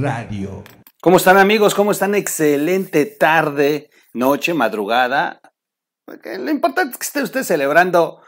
Radio. ¿Cómo están amigos? ¿Cómo están? Excelente tarde, noche, madrugada. Lo importante es que esté usted celebrando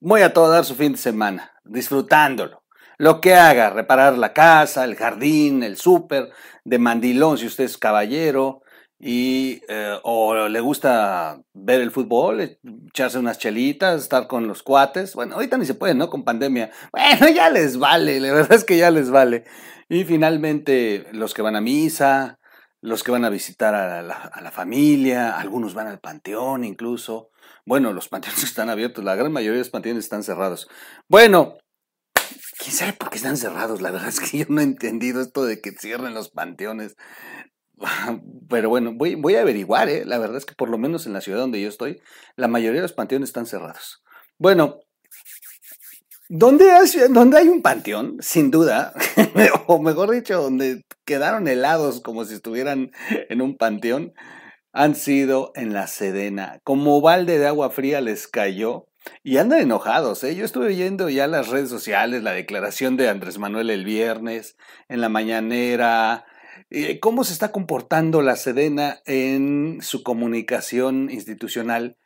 muy a todo dar su fin de semana, disfrutándolo. Lo que haga, reparar la casa, el jardín, el súper, de mandilón si usted es caballero, y eh, o le gusta ver el fútbol, echarse unas chelitas, estar con los cuates. Bueno, ahorita ni se puede, ¿no? Con pandemia. Bueno, ya les vale, la verdad es que ya les vale. Y finalmente, los que van a misa, los que van a visitar a la, a la familia, algunos van al panteón incluso. Bueno, los panteones están abiertos, la gran mayoría de los panteones están cerrados. Bueno, quién sabe por qué están cerrados. La verdad es que yo no he entendido esto de que cierren los panteones. Pero bueno, voy, voy a averiguar, ¿eh? La verdad es que por lo menos en la ciudad donde yo estoy, la mayoría de los panteones están cerrados. Bueno, donde hay, un panteón, sin duda, o mejor dicho, donde quedaron helados como si estuvieran en un panteón, han sido en la Sedena. Como balde de agua fría les cayó y andan enojados, ¿eh? Yo estuve viendo ya las redes sociales, la declaración de Andrés Manuel el viernes, en la mañanera, cómo se está comportando la Sedena en su comunicación institucional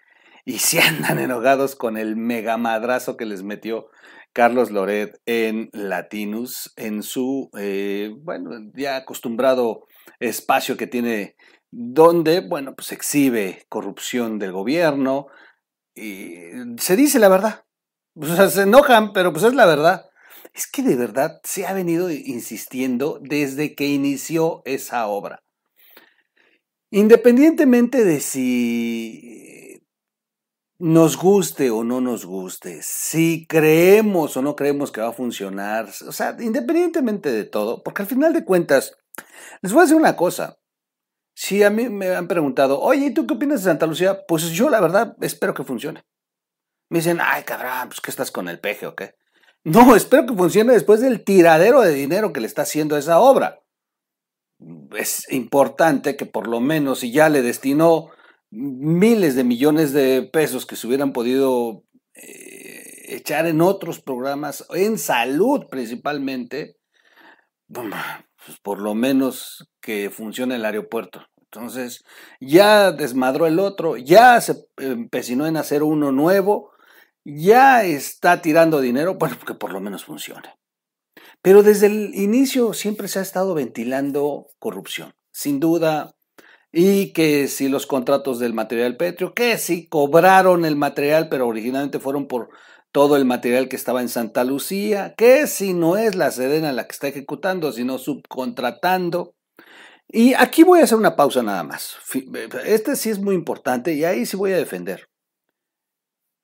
y si andan enojados con el megamadrazo que les metió Carlos Loret en Latinus, en su, eh, bueno, ya acostumbrado espacio que tiene donde, bueno, pues exhibe corrupción del gobierno y se dice la verdad. O sea, se enojan, pero pues es la verdad es que de verdad se ha venido insistiendo desde que inició esa obra. Independientemente de si nos guste o no nos guste, si creemos o no creemos que va a funcionar, o sea, independientemente de todo, porque al final de cuentas, les voy a decir una cosa. Si a mí me han preguntado, oye, ¿y tú qué opinas de Santa Lucía? Pues yo la verdad espero que funcione. Me dicen, ay, cabrón, pues que estás con el peje o qué. No, espero que funcione después del tiradero de dinero que le está haciendo esa obra. Es importante que por lo menos si ya le destinó miles de millones de pesos que se hubieran podido eh, echar en otros programas, en salud principalmente, pues por lo menos que funcione el aeropuerto. Entonces, ya desmadró el otro, ya se empecinó en hacer uno nuevo, ya está tirando dinero, bueno, que por lo menos funcione. Pero desde el inicio siempre se ha estado ventilando corrupción, sin duda, y que si los contratos del material petrio, que si cobraron el material, pero originalmente fueron por todo el material que estaba en Santa Lucía, que si no es la Sedena la que está ejecutando, sino subcontratando. Y aquí voy a hacer una pausa nada más. Este sí es muy importante y ahí sí voy a defender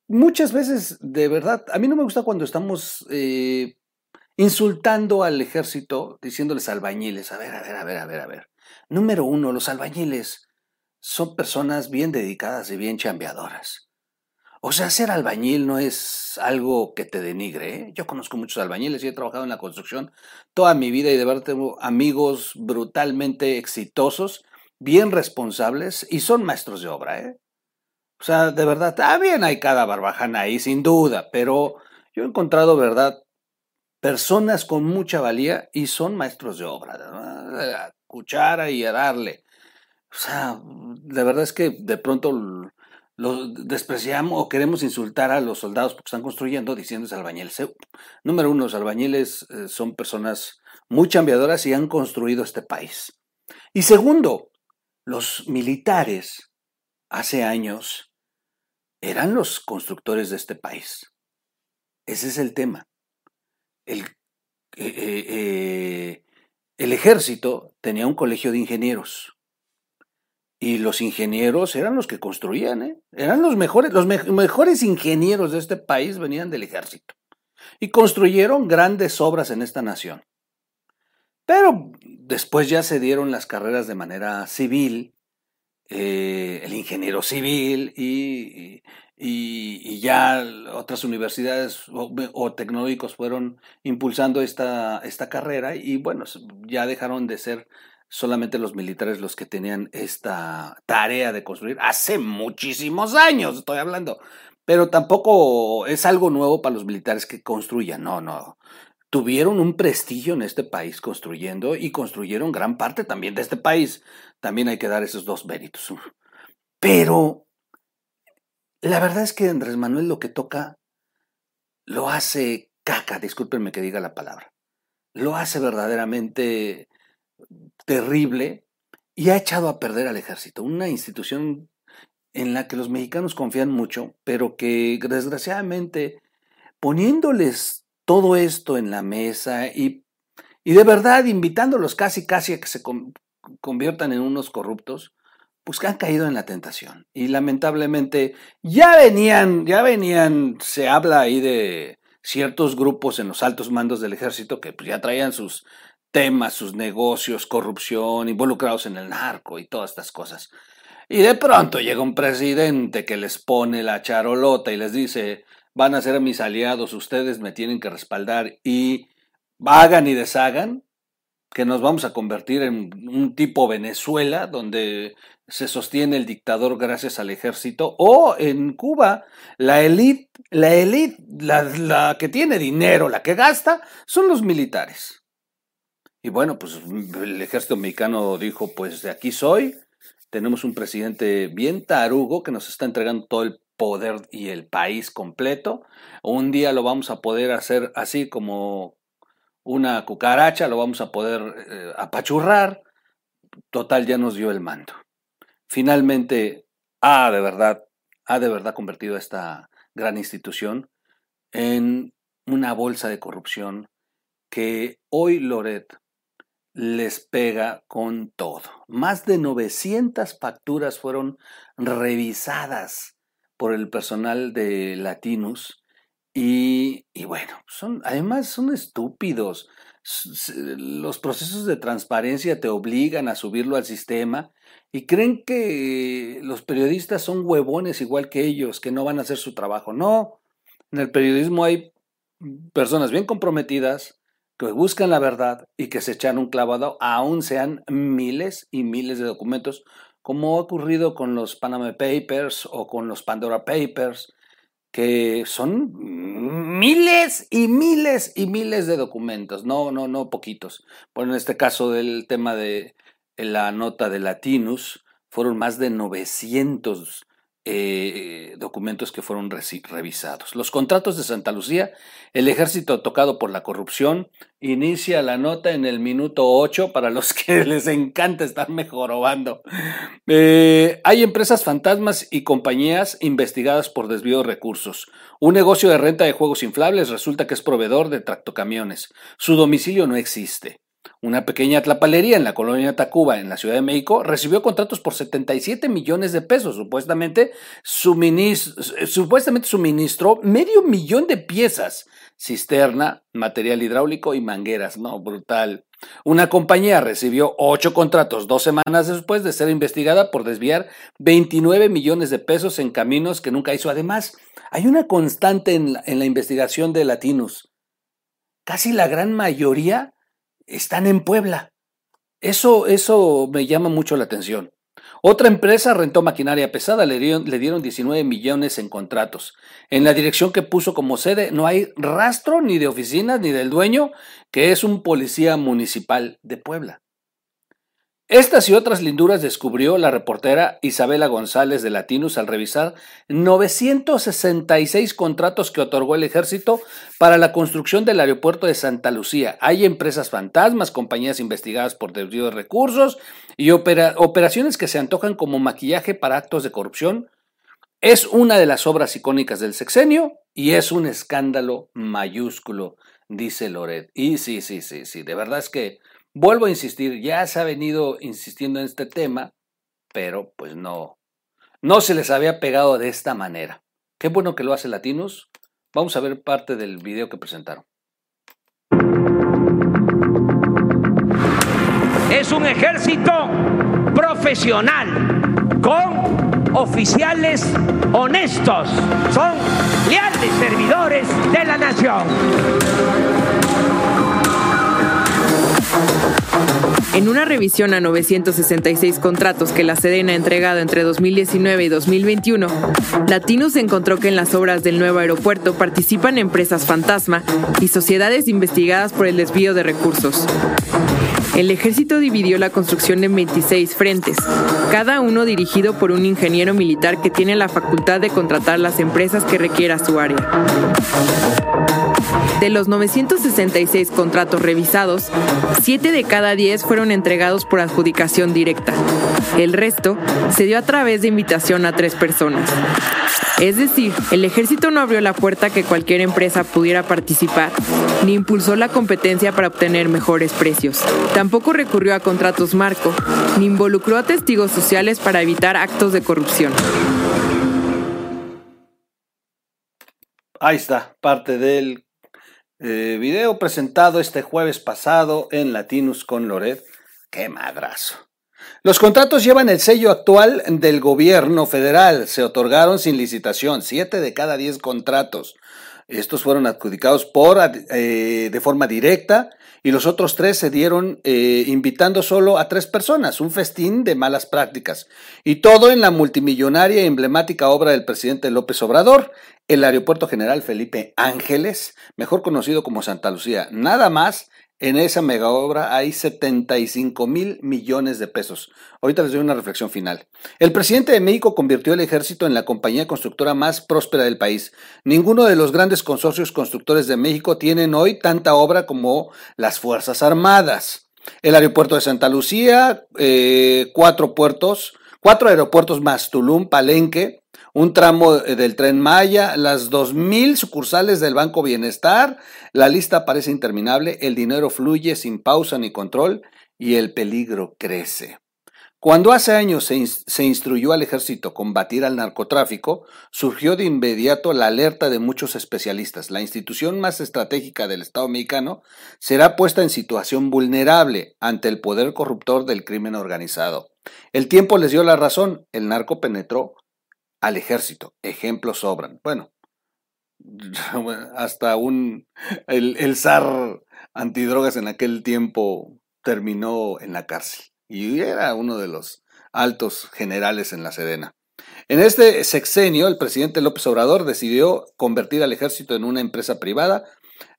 muchas veces, de verdad, a mí no me gusta cuando estamos eh, insultando al ejército, diciéndoles albañiles. A ver, a ver, a ver, a ver, a ver. Número uno, los albañiles son personas bien dedicadas y bien chambeadoras. O sea, ser albañil no es algo que te denigre. ¿eh? Yo conozco muchos albañiles y he trabajado en la construcción toda mi vida y de verdad tengo amigos brutalmente exitosos, bien responsables y son maestros de obra. ¿eh? O sea, de verdad, también hay cada barbajana ahí, sin duda, pero yo he encontrado, ¿verdad? Personas con mucha valía y son maestros de obra, cuchara y a darle. O sea, la verdad es que de pronto los despreciamos o queremos insultar a los soldados porque están construyendo diciéndose albañiles. Número uno, los albañiles eh, son personas muy chambeadoras y han construido este país. Y segundo, los militares hace años eran los constructores de este país. Ese es el tema. El, eh, eh, eh, el ejército tenía un colegio de ingenieros. Y los ingenieros eran los que construían, eran los mejores, los mejores ingenieros de este país venían del ejército. Y construyeron grandes obras en esta nación. Pero después ya se dieron las carreras de manera civil eh, el ingeniero civil y, y, ya otras universidades o, tecnológicos fueron impulsando esta, esta carrera y bueno, ya dejaron de ser solamente los militares los que tenían esta tarea de construir hace muchísimos años, estoy hablando, pero tampoco es algo nuevo para los militares que construyan, no, no. Tuvieron un prestigio en este país construyendo y construyeron gran parte también de este país. También hay que dar esos dos méritos. Pero la verdad es que Andrés Manuel lo que toca lo hace caca, discúlpenme que diga la palabra. Lo hace verdaderamente terrible y ha echado a perder al ejército, una institución en la que los mexicanos confían mucho, pero que desgraciadamente poniéndoles todo esto en la mesa y, y de verdad invitándolos casi casi a que se conviertan en unos corruptos, pues que han caído en la tentación. Y lamentablemente ya venían, ya venían, se habla ahí de ciertos grupos en los altos mandos del ejército que pues, ya traían sus temas, sus negocios, corrupción, involucrados en el narco y todas estas cosas. Y de pronto llega un presidente que les pone la charolota y les dice, van a ser mis aliados, ustedes me tienen que respaldar y hagan y deshagan, que nos vamos a convertir en un tipo Venezuela, donde se sostiene el dictador gracias al ejército, o en Cuba, la élite, la élite, la, la que tiene dinero, la que gasta, son los militares. Y bueno, pues el ejército mexicano dijo, pues de aquí soy, tenemos un presidente bien tarugo que nos está entregando todo el poder y el país completo. Un día lo vamos a poder hacer así como una cucaracha, lo vamos a poder eh, apachurrar. Total, ya nos dio el mando. Finalmente, ha de verdad, ha de verdad convertido a esta gran institución en una bolsa de corrupción que hoy Loret les pega con todo. Más de 900 facturas fueron revisadas por el personal de Latinus y, y bueno, son, además son estúpidos. Los procesos de transparencia te obligan a subirlo al sistema y creen que los periodistas son huevones igual que ellos, que no van a hacer su trabajo. No, en el periodismo hay personas bien comprometidas, que buscan la verdad y que se echan un clavado, aún sean miles y miles de documentos, como ha ocurrido con los Panama Papers o con los Pandora Papers, que son miles y miles y miles de documentos, no, no, no poquitos. Bueno, en este caso del tema de la nota de Latinus, fueron más de 900 eh, documentos que fueron revisados. Los contratos de Santa Lucía, el ejército tocado por la corrupción, inicia la nota en el minuto 8 para los que les encanta estar mejorobando. Eh, hay empresas fantasmas y compañías investigadas por desvío de recursos. Un negocio de renta de juegos inflables resulta que es proveedor de tractocamiones. Su domicilio no existe. Una pequeña tlapalería en la colonia Tacuba, en la Ciudad de México, recibió contratos por 77 millones de pesos. Supuestamente, supuestamente suministró medio millón de piezas, cisterna, material hidráulico y mangueras. No, brutal. Una compañía recibió ocho contratos dos semanas después de ser investigada por desviar 29 millones de pesos en caminos que nunca hizo. Además, hay una constante en la, en la investigación de Latinos. Casi la gran mayoría están en Puebla. Eso, eso me llama mucho la atención. Otra empresa rentó maquinaria pesada, le dieron, le dieron 19 millones en contratos. En la dirección que puso como sede no hay rastro ni de oficinas ni del dueño, que es un policía municipal de Puebla. Estas y otras linduras descubrió la reportera Isabela González de Latinus al revisar 966 contratos que otorgó el ejército para la construcción del aeropuerto de Santa Lucía. Hay empresas fantasmas, compañías investigadas por desvío de recursos y operaciones que se antojan como maquillaje para actos de corrupción. Es una de las obras icónicas del sexenio y es un escándalo mayúsculo, dice Loret. Y sí, sí, sí, sí, de verdad es que Vuelvo a insistir, ya se ha venido insistiendo en este tema, pero pues no, no se les había pegado de esta manera. Qué bueno que lo hace Latinos. Vamos a ver parte del video que presentaron. Es un ejército profesional con oficiales honestos. Son leales servidores de la nación. En una revisión a 966 contratos que la Sedena ha entregado entre 2019 y 2021, Latinus encontró que en las obras del nuevo aeropuerto participan empresas fantasma y sociedades investigadas por el desvío de recursos. El ejército dividió la construcción en 26 frentes, cada uno dirigido por un ingeniero militar que tiene la facultad de contratar las empresas que requiera su área. De los 966 contratos revisados, 7 de cada 10 fueron entregados por adjudicación directa. El resto se dio a través de invitación a tres personas. Es decir, el ejército no abrió la puerta que cualquier empresa pudiera participar, ni impulsó la competencia para obtener mejores precios. Tampoco recurrió a contratos marco, ni involucró a testigos sociales para evitar actos de corrupción. Ahí está, parte del eh, video presentado este jueves pasado en Latinus con Loret. ¡Qué madrazo! Los contratos llevan el sello actual del gobierno federal. Se otorgaron sin licitación, siete de cada diez contratos. Estos fueron adjudicados por, eh, de forma directa y los otros tres se dieron eh, invitando solo a tres personas, un festín de malas prácticas. Y todo en la multimillonaria y emblemática obra del presidente López Obrador, el Aeropuerto General Felipe Ángeles, mejor conocido como Santa Lucía. Nada más en esa mega obra hay 75 mil millones de pesos. Ahorita les doy una reflexión final. El presidente de México convirtió el ejército en la compañía constructora más próspera del país. Ninguno de los grandes consorcios constructores de México tienen hoy tanta obra como las Fuerzas Armadas. El aeropuerto de Santa Lucía, eh, cuatro puertos, cuatro aeropuertos más Tulum, Palenque, un tramo del tren Maya, las 2.000 sucursales del Banco Bienestar, la lista parece interminable, el dinero fluye sin pausa ni control y el peligro crece. Cuando hace años se, se, instruyó al ejército combatir al narcotráfico, surgió de inmediato la alerta de muchos especialistas. La institución más estratégica del Estado mexicano será puesta en situación vulnerable ante el poder corruptor del crimen organizado. El tiempo les dio la razón, el narco penetró al ejército. Ejemplos sobran. Bueno, hasta un el, el zar antidrogas en aquel tiempo terminó en la cárcel y era uno de los altos generales en la Sedena. En este sexenio, el presidente López Obrador decidió convertir al ejército en una empresa privada,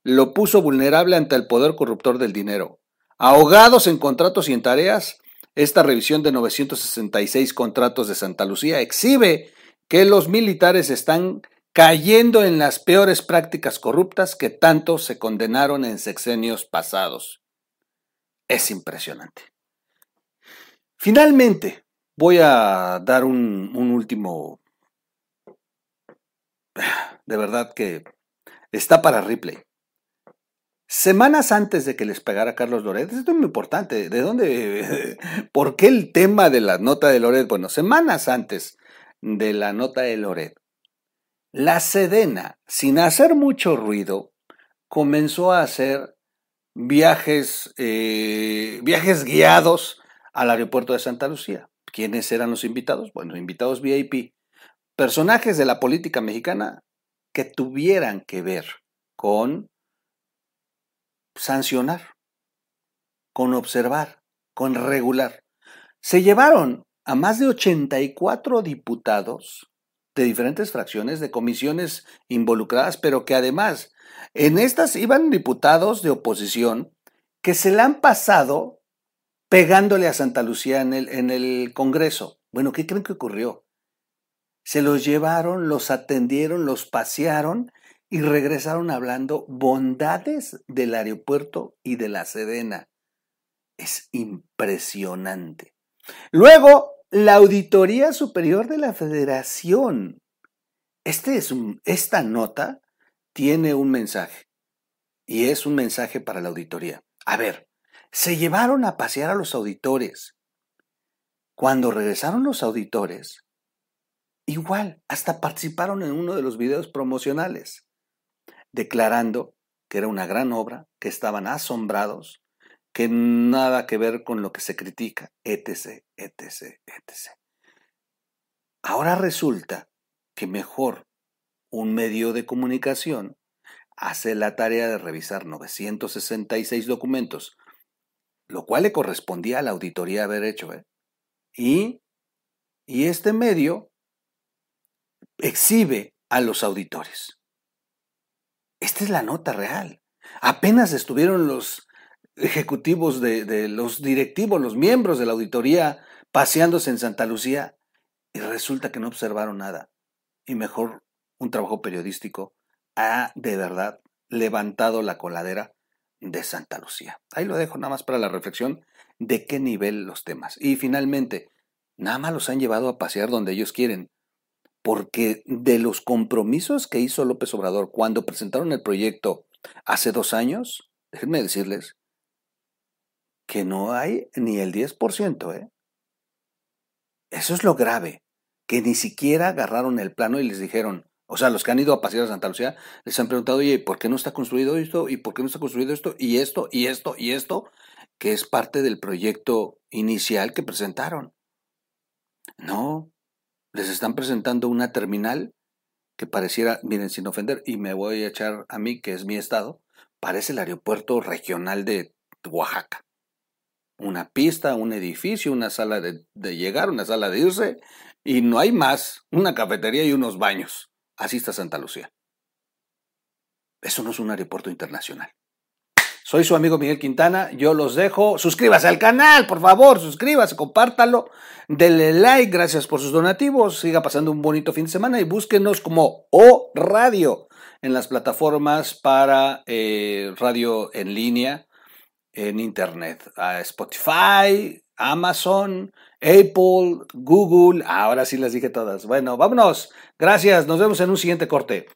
lo puso vulnerable ante el poder corruptor del dinero. Ahogados en contratos y en tareas, esta revisión de 966 contratos de Santa Lucía exhibe que los militares están cayendo en las peores prácticas corruptas que tanto se condenaron en sexenios pasados. Es impresionante. Finalmente, voy a dar un, último... De verdad que está para replay. Semanas antes de que les pegara Carlos Loret, esto es muy importante. ¿De dónde? ¿Por qué el tema de la nota de Loret? Bueno, semanas antes de la nota de Loret, la Sedena, sin hacer mucho ruido, comenzó a hacer viajes, eh, viajes guiados al aeropuerto de Santa Lucía. ¿Quiénes eran los invitados? Bueno, invitados VIP, personajes de la política mexicana que tuvieran que ver con sancionar, con observar, con regular. Se llevaron a más de 84 diputados de diferentes fracciones, de comisiones involucradas, pero que además en estas iban diputados de oposición que se la han pasado pegándole a Santa Lucía en el, en el Congreso. Bueno, ¿qué creen que ocurrió? Se los llevaron, los atendieron, los pasearon y regresaron hablando bondades del aeropuerto y de la Sedena. Es impresionante. Luego, la Auditoría Superior de la Federación. Este es esta nota tiene un mensaje y es un mensaje para la auditoría. A ver, se llevaron a pasear a los auditores. Cuando regresaron los auditores, igual, hasta participaron en uno de los videos promocionales, declarando que era una gran obra, que estaban asombrados, que nada que ver con lo que se critica, etc., etc., etc. Ahora resulta que mejor un medio de comunicación hace la tarea de revisar 966 documentos lo cual le correspondía a la auditoría haber hecho. ¿eh? Y, y este medio exhibe a los auditores. Esta es la nota real. Apenas estuvieron los ejecutivos de, los directivos, los miembros de la auditoría paseándose en Santa Lucía y resulta que no observaron nada. Y mejor un trabajo periodístico ha de verdad levantado la coladera de Santa Lucía. Ahí lo dejo nada más para la reflexión de qué nivel los temas. Y finalmente, nada más los han llevado a pasear donde ellos quieren. Porque de los compromisos que hizo López Obrador cuando presentaron el proyecto hace dos años, déjenme decirles que no hay ni el 10%, ¿eh? Eso es lo grave, que ni siquiera agarraron el plano y les dijeron, o sea, los que han ido a pasear a Santa Lucía les han preguntado, oye, ¿por qué no está construido esto? ¿Y por qué no está construido esto? Y esto, y esto, y esto, que es parte del proyecto inicial que presentaron. No, les están presentando una terminal que pareciera, miren, sin ofender, y me voy a echar a mí, que es mi estado, parece el aeropuerto regional de Oaxaca. Una pista, un edificio, una sala de, llegar, una sala de irse, y no hay más, una cafetería y unos baños. Así está Santa Lucía. Eso no es un aeropuerto internacional. Soy su amigo Miguel Quintana, yo los dejo. Suscríbase al canal, por favor, suscríbase, compártalo, denle like, gracias por sus donativos, siga pasando un bonito fin de semana y búsquenos como O Radio en las plataformas para eh, radio en línea, en internet, a Spotify, Amazon, Apple, Google, ahora sí las dije todas. Bueno, vámonos. Gracias, nos vemos en un siguiente corte.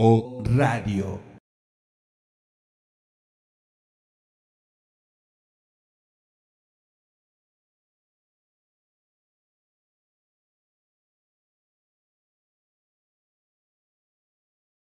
O Radio.